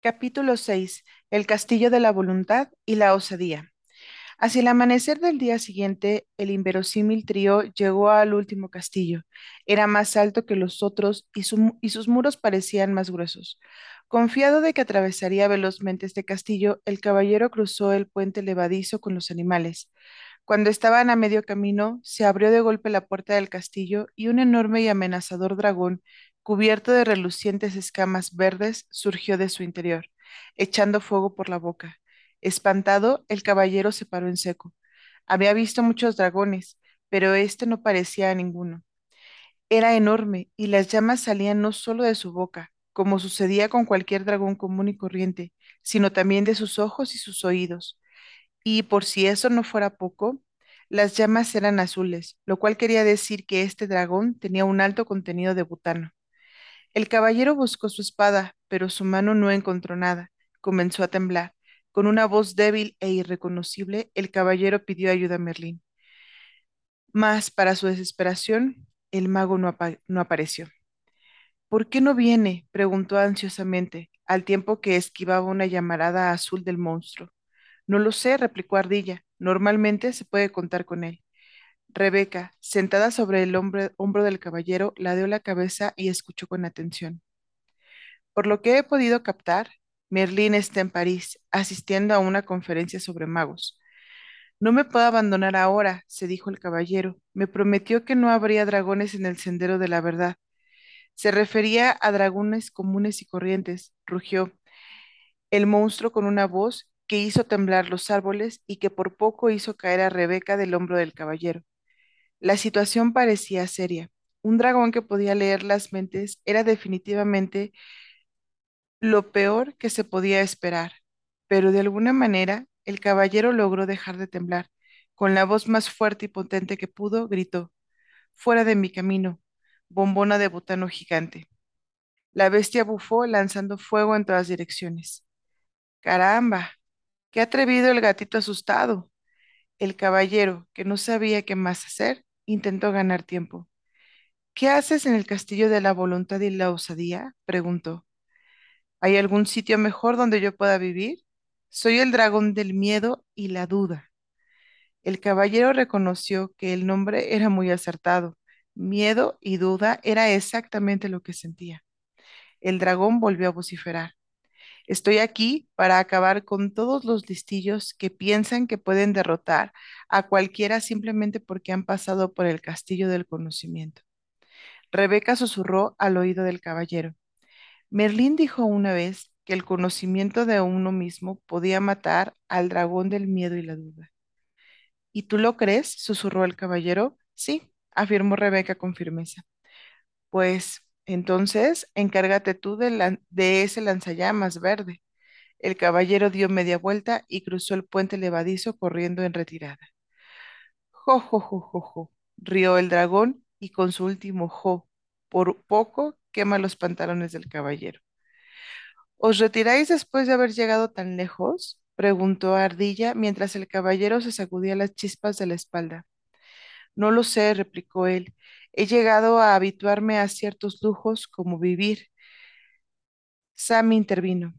Capítulo 6. El castillo de la voluntad y la osadía. Hacia el amanecer del día siguiente, el inverosímil trío llegó al último castillo. Era más alto que los otros y, y sus muros parecían más gruesos. Confiado de que atravesaría velozmente este castillo, el caballero cruzó el puente levadizo con los animales. Cuando estaban a medio camino, se abrió de golpe la puerta del castillo y un enorme y amenazador dragón, cubierto de relucientes escamas verdes, surgió de su interior, echando fuego por la boca. Espantado, el caballero se paró en seco. Había visto muchos dragones, pero este no parecía a ninguno. Era enorme y las llamas salían no solo de su boca, como sucedía con cualquier dragón común y corriente, sino también de sus ojos y sus oídos. Y por si eso no fuera poco, las llamas eran azules, lo cual quería decir que este dragón tenía un alto contenido de butano. El caballero buscó su espada, pero su mano no encontró nada. Comenzó a temblar. Con una voz débil e irreconocible, el caballero pidió ayuda a Merlín. Mas, para su desesperación, el mago no, no apareció. ¿Por qué no viene? preguntó ansiosamente, al tiempo que esquivaba una llamarada azul del monstruo. No lo sé, replicó Ardilla. Normalmente se puede contar con él. Rebeca, sentada sobre el hombre- hombro del caballero, ladeó la cabeza y escuchó con atención. Por lo que he podido captar, Merlín está en París, asistiendo a una conferencia sobre magos. No me puedo abandonar ahora, se dijo el caballero. Me prometió que no habría dragones en el sendero de la verdad. Se refería a dragones comunes y corrientes, rugió el monstruo con una voz que hizo temblar los árboles y que por poco hizo caer a Rebeca del hombro del caballero. La situación parecía seria. Un dragón que podía leer las mentes era definitivamente lo peor que se podía esperar, pero de alguna manera el caballero logró dejar de temblar. Con la voz más fuerte y potente que pudo, gritó, Fuera de mi camino, bombona de butano gigante. La bestia bufó lanzando fuego en todas direcciones. Caramba, qué atrevido el gatito asustado. El caballero, que no sabía qué más hacer, intentó ganar tiempo. ¿Qué haces en el castillo de la voluntad y la osadía? preguntó. ¿Hay algún sitio mejor donde yo pueda vivir? Soy el dragón del miedo y la duda. El caballero reconoció que el nombre era muy acertado. Miedo y duda era exactamente lo que sentía. El dragón volvió a vociferar. Estoy aquí para acabar con todos los listillos que piensan que pueden derrotar a cualquiera simplemente porque han pasado por el castillo del conocimiento. Rebeca susurró al oído del caballero. Merlín dijo una vez que el conocimiento de uno mismo podía matar al dragón del miedo y la duda. ¿Y tú lo crees? susurró el caballero. Sí, afirmó Rebeca con firmeza. Pues entonces encárgate tú de, ese lanzallamas verde. El caballero dio media vuelta y cruzó el puente levadizo corriendo en retirada. Jo, jo, jo, jo, jo, rió el dragón y con su último jo, por poco quema los pantalones del caballero. ¿Os retiráis después de haber llegado tan lejos? preguntó Ardilla mientras el caballero se sacudía las chispas de la espalda. No lo sé, replicó él. He llegado a habituarme a ciertos lujos como vivir. Sam intervino.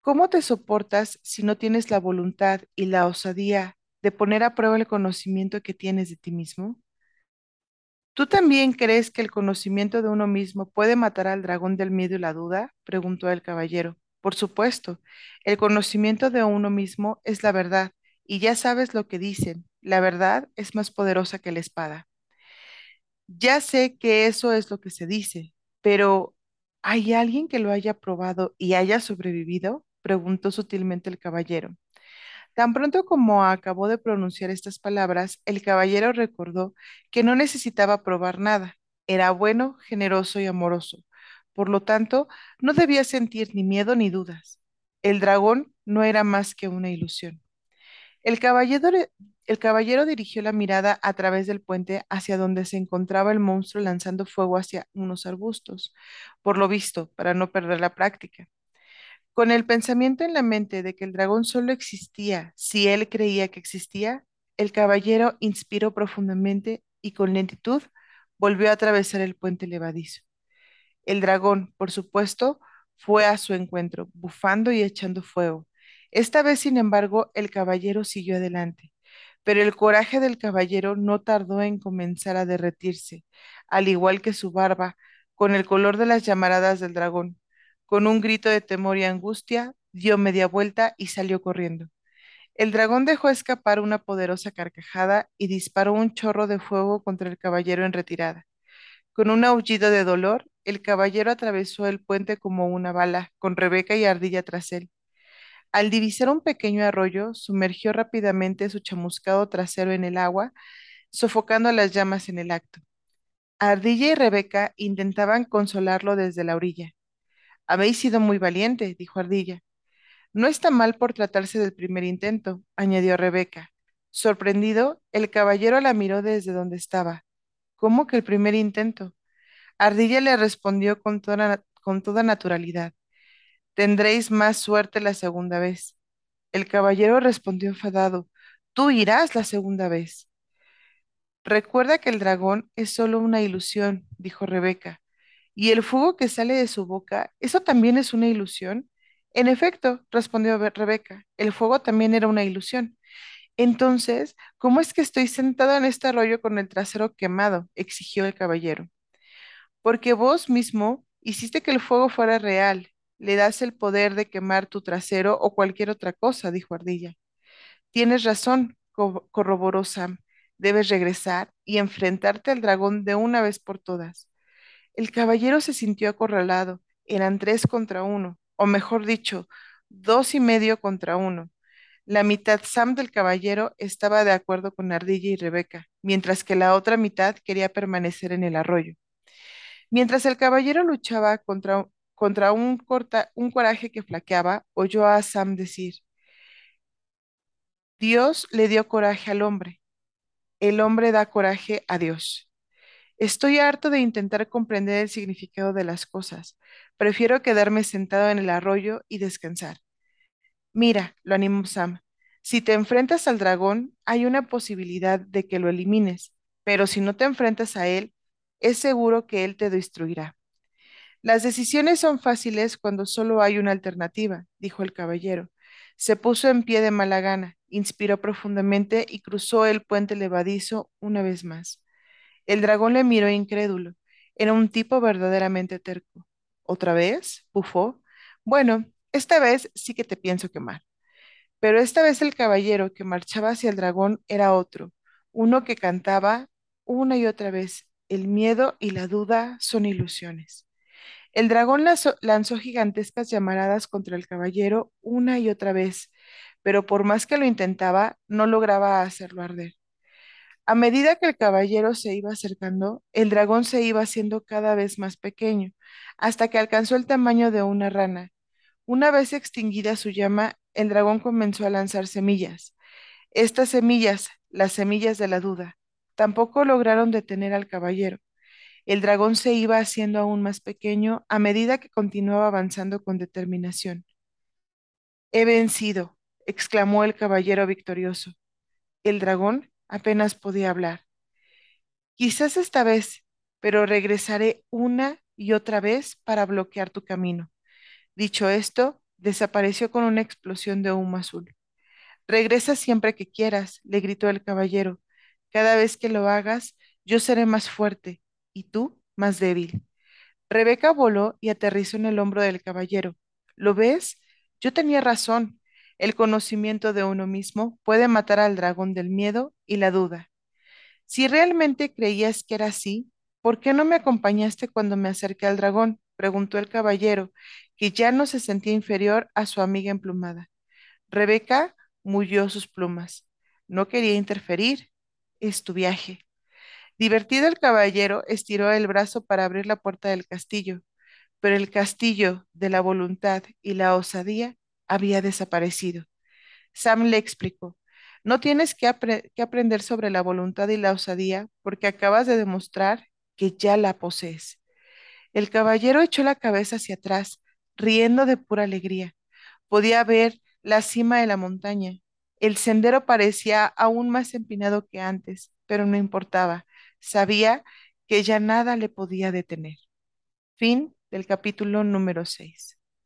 ¿Cómo te soportas si no tienes la voluntad y la osadía de poner a prueba el conocimiento que tienes de ti mismo? ¿Tú también crees que el conocimiento de uno mismo puede matar al dragón del miedo y la duda? preguntó el caballero. Por supuesto, el conocimiento de uno mismo es la verdad, y ya sabes lo que dicen, la verdad es más poderosa que la espada. Ya sé que eso es lo que se dice, pero ¿hay alguien que lo haya probado y haya sobrevivido? preguntó sutilmente el caballero. Tan pronto como acabó de pronunciar estas palabras, el caballero recordó que no necesitaba probar nada. Era bueno, generoso y amoroso. Por lo tanto, no debía sentir ni miedo ni dudas. El dragón no era más que una ilusión. El caballero, el caballero dirigió la mirada a través del puente hacia donde se encontraba el monstruo lanzando fuego hacia unos arbustos, por lo visto, para no perder la práctica. Con el pensamiento en la mente de que el dragón solo existía si él creía que existía, el caballero inspiró profundamente y con lentitud volvió a atravesar el puente levadizo. El dragón, por supuesto, fue a su encuentro, bufando y echando fuego. Esta vez, sin embargo, el caballero siguió adelante, pero el coraje del caballero no tardó en comenzar a derretirse, al igual que su barba, con el color de las llamaradas del dragón. Con un grito de temor y angustia, dio media vuelta y salió corriendo. El dragón dejó escapar una poderosa carcajada y disparó un chorro de fuego contra el caballero en retirada. Con un aullido de dolor, el caballero atravesó el puente como una bala, con Rebeca y Ardilla tras él. Al divisar un pequeño arroyo, sumergió rápidamente su chamuscado trasero en el agua, sofocando las llamas en el acto. Ardilla y Rebeca intentaban consolarlo desde la orilla. Habéis sido muy valiente, dijo Ardilla. No está mal por tratarse del primer intento, añadió Rebeca. Sorprendido, el caballero la miró desde donde estaba. ¿Cómo que el primer intento? Ardilla le respondió con toda, con toda naturalidad. Tendréis más suerte la segunda vez. El caballero respondió enfadado. Tú irás la segunda vez. Recuerda que el dragón es solo una ilusión, dijo Rebeca. ¿Y el fuego que sale de su boca, eso también es una ilusión? En efecto, respondió Be- Rebeca, el fuego también era una ilusión. Entonces, ¿cómo es que estoy sentada en este arroyo con el trasero quemado? exigió el caballero. Porque vos mismo hiciste que el fuego fuera real. Le das el poder de quemar tu trasero o cualquier otra cosa, dijo Ardilla. Tienes razón, co- corroboró Sam. Debes regresar y enfrentarte al dragón de una vez por todas. El caballero se sintió acorralado. Eran tres contra uno, o mejor dicho, dos y medio contra uno. La mitad Sam del caballero estaba de acuerdo con Ardilla y Rebeca, mientras que la otra mitad quería permanecer en el arroyo. Mientras el caballero luchaba contra, contra un, corta- un coraje que flaqueaba, oyó a Sam decir, Dios le dio coraje al hombre, el hombre da coraje a Dios. Estoy harto de intentar comprender el significado de las cosas. Prefiero quedarme sentado en el arroyo y descansar. Mira, lo animó Sam. Si te enfrentas al dragón, hay una posibilidad de que lo elimines, pero si no te enfrentas a él, es seguro que él te destruirá. Las decisiones son fáciles cuando solo hay una alternativa, dijo el caballero. Se puso en pie de mala gana, inspiró profundamente y cruzó el puente levadizo una vez más. El dragón le miró incrédulo. Era un tipo verdaderamente terco. ¿Otra vez? bufó. Bueno, esta vez sí que te pienso quemar. Pero esta vez el caballero que marchaba hacia el dragón era otro, uno que cantaba una y otra vez, el miedo y la duda son ilusiones. El dragón lanzó, gigantescas llamaradas contra el caballero una y otra vez, pero por más que lo intentaba, no lograba hacerlo arder. A medida que el caballero se iba acercando, el dragón se iba haciendo cada vez más pequeño, hasta que alcanzó el tamaño de una rana. Una vez extinguida su llama, el dragón comenzó a lanzar semillas. Estas semillas, las semillas de la duda, tampoco lograron detener al caballero. El dragón se iba haciendo aún más pequeño a medida que continuaba avanzando con determinación. He vencido, exclamó el caballero victorioso. El dragón apenas podía hablar. Quizás esta vez, pero regresaré una y otra vez para bloquear tu camino. Dicho esto, desapareció con una explosión de humo azul. Regresa siempre que quieras, le gritó el caballero. Cada vez que lo hagas, yo seré más fuerte y tú más débil. Rebeca voló y aterrizó en el hombro del caballero. ¿Lo ves? Yo tenía razón. El conocimiento de uno mismo puede matar al dragón del miedo y la duda. Si realmente creías que era así, ¿por qué no me acompañaste cuando me acerqué al dragón? preguntó el caballero, que ya no se sentía inferior a su amiga emplumada. Rebeca mulló sus plumas. No quería interferir. Es tu viaje. Divertido el caballero estiró el brazo para abrir la puerta del castillo, pero el castillo de la voluntad y la osadía había desaparecido. Sam le explicó, no tienes que, apre- que aprender sobre la voluntad y la osadía porque acabas de demostrar que ya la posees. El caballero echó la cabeza hacia atrás, riendo de pura alegría. Podía ver la cima de la montaña. El sendero parecía aún más empinado que antes, pero no importaba. Sabía que ya nada le podía detener. Fin del capítulo número 6.